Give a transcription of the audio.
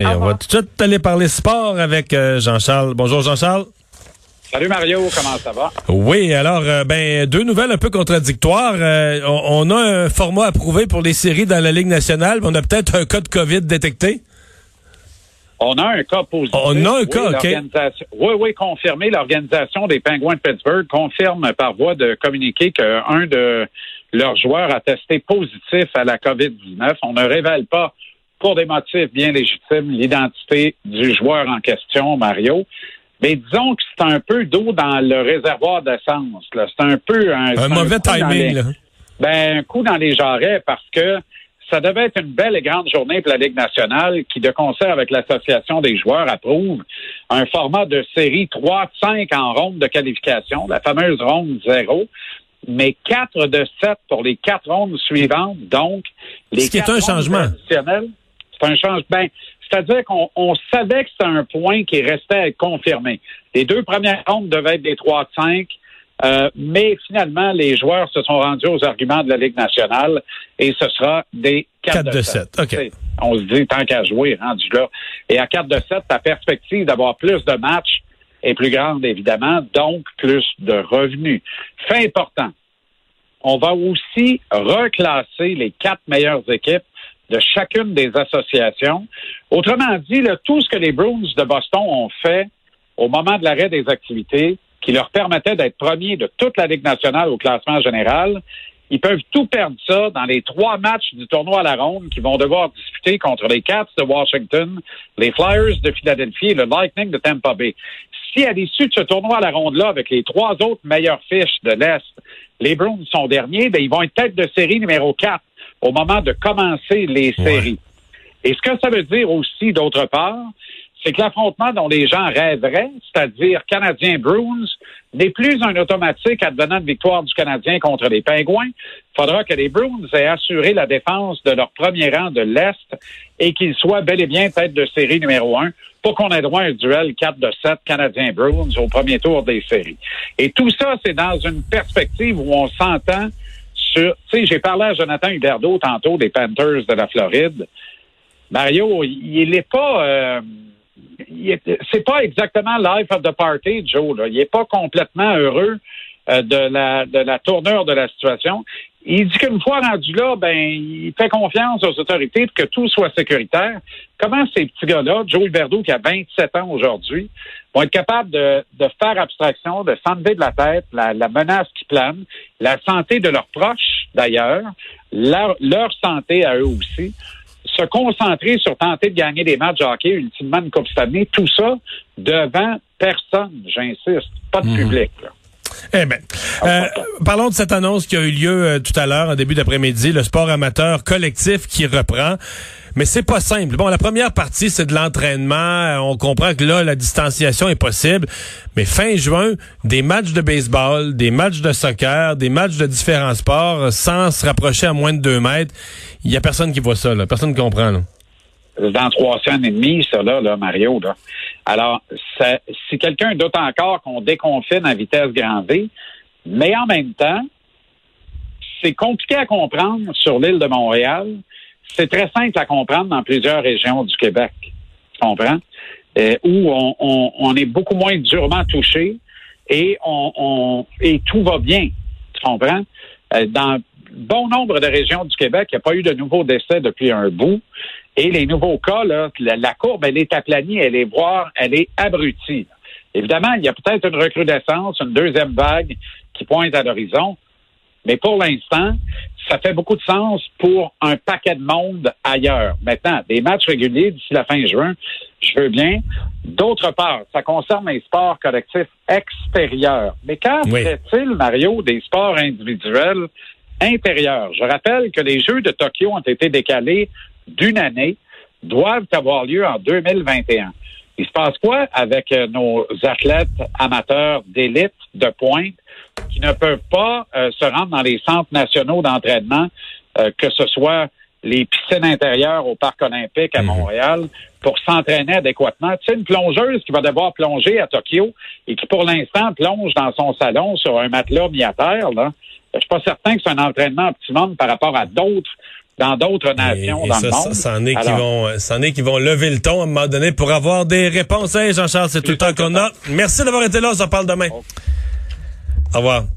Et on va tout de suite aller parler sport avec euh, Jean-Charles. Bonjour Jean-Charles. Salut Mario, comment ça va? Oui, alors euh, ben deux nouvelles un peu contradictoires. Euh, on, a un format approuvé pour les séries dans la Ligue nationale, mais on a peut-être un cas de COVID détecté. On a un cas positif. On a un cas, OK. Oui, oui, confirmé. L'organisation des Penguins de Pittsburgh confirme par voie de communiqué qu'un de leurs joueurs a testé positif à la COVID-19. On ne révèle pas pour des motifs bien légitimes, l'identité du joueur en question, Mario. Mais disons que c'est un peu d'eau dans le réservoir d'essence. C'est un peu un, mauvais timing. Ben, un coup dans les jarrets parce que ça devait être une belle et grande journée pour la Ligue nationale qui, de concert avec l'Association des joueurs, approuve un format de série 3-5 en ronde de qualification, la fameuse ronde 0, mais 4 de 7 pour les quatre rondes suivantes. Donc, les Ce qui est un changement. C'est un changement. Ben, c'est-à-dire qu'on savait que c'était un point qui restait à être confirmé. Les deux premières rondes devaient être des 3-5. Euh, mais finalement, les joueurs se sont rendus aux arguments de la Ligue nationale et ce sera des 4, de 7. On se dit tant qu'à jouer, rendu là. Et à 4 de 7, la perspective d'avoir plus de matchs est plus grande, évidemment, donc plus de revenus. Fait important, on va aussi reclasser les quatre meilleures équipes de chacune des associations. Autrement dit, tout ce que les Bruins de Boston ont fait au moment de l'arrêt des activités, qui leur permettait d'être premiers de toute la Ligue nationale au classement général, ils peuvent tout perdre ça dans les trois matchs du tournoi à la ronde qu'ils vont devoir disputer contre les Cats de Washington, les Flyers de Philadelphie et le Lightning de Tampa Bay. Si à l'issue de ce tournoi à la ronde-là, avec les trois autres meilleures fiches de l'Est, les Bruins sont derniers, ben, ils vont être tête de série numéro 4 au moment de commencer les séries. Et ce que ça veut dire aussi, d'autre part, c'est que l'affrontement dont les gens rêveraient, c'est-à-dire Canadien-Bruins, n'est plus un automatique advenant de victoire du Canadien contre les Pingouins. Il faudra que les Bruins aient assuré la défense de leur premier rang de l'Est et qu'ils soient bel et bien tête de série numéro un pour qu'on ait droit à un duel 4 de 7 Canadien-Bruins au premier tour des séries. Et tout ça, c'est dans une perspective où on s'entend Tu sais, j'ai parlé à Jonathan Huberdeau tantôt des Panthers de la Floride. Mario, il n'est pas... Euh, c'est pas exactement life of the party, Joe. Il n'est pas complètement heureux euh, de la de la tournure de la situation. Il dit qu'une fois rendu là, ben il fait confiance aux autorités pour que tout soit sécuritaire. Comment ces petits gars-là, Joe Verdeau qui a 27 ans aujourd'hui, vont être capables de, de faire abstraction, de s'enlever de la tête la, la, menace qui plane, la santé de leurs proches d'ailleurs, leur, leur santé à eux aussi, se concentrer sur tenter de gagner des matchs de hockey, ultimement une Coupe Stanley, tout ça devant personne, j'insiste, pas de mhm. public. Eh bien, euh, parlons de cette annonce qui a eu lieu euh, tout à l'heure, en début d'après-midi, le sport amateur collectif qui reprend. Mais c'est pas simple. Bon, la première partie, c'est de l'entraînement. Euh, on comprend que là, la distanciation est possible. Mais fin juin, des matchs de baseball, des matchs de soccer, des matchs de différents sports, sans se rapprocher à moins de deux mètres, il y a personne qui voit ça, là. Personne ne comprend, là. Dans trois semaines et demie, ça, là, là Mario, là. Alors, si quelqu'un doute encore qu'on déconfine à vitesse grand V, mais en même temps, c'est compliqué à comprendre sur l'île de Montréal c'est très simple à comprendre dans plusieurs régions du Québec. Tu comprends? Euh, où on, est beaucoup moins durement touché et on, et tout va bien. Tu comprends? Euh, dans bon nombre de régions du Québec, il n'y a pas eu de nouveaux décès depuis un bout. Et les nouveaux cas, là, la, courbe, elle est aplanie, elle est voire, elle est abrutie. Évidemment, il y a peut-être une recrudescence, une deuxième vague qui pointe à l'horizon. Mais pour l'instant, ça fait beaucoup de sens pour un paquet de monde ailleurs. Maintenant, des matchs réguliers d'ici la fin juin, je veux bien. D'autre part, ça concerne les sports collectifs extérieurs. Mais quand fait-il, Mario, des sports individuels intérieurs? Je rappelle que les Jeux de Tokyo ont été décalés d'une année, doivent avoir lieu en 2021. Il se passe quoi avec euh, nos athlètes amateurs d'élite, de pointe, qui ne peuvent pas euh, se rendre dans les centres nationaux d'entraînement, euh, que ce soit les piscines intérieures au Parc olympique à mhm. Montréal, pour s'entraîner adéquatement? Tu sais, une plongeuse qui va devoir plonger à Tokyo et qui, pour l'instant, plonge dans son salon sur un matelas mis à terre, là, je suis pas certain que c'est un entraînement optimum par rapport à d'autres dans d'autres nations dans le monde. C'en est, qui vont, c'en est qui vont lever le ton à un moment donné pour avoir des réponses. Hey, Jean-Charles, c'est tout le temps qu'on a. Merci d'avoir été là. On s'en parle demain. Au revoir.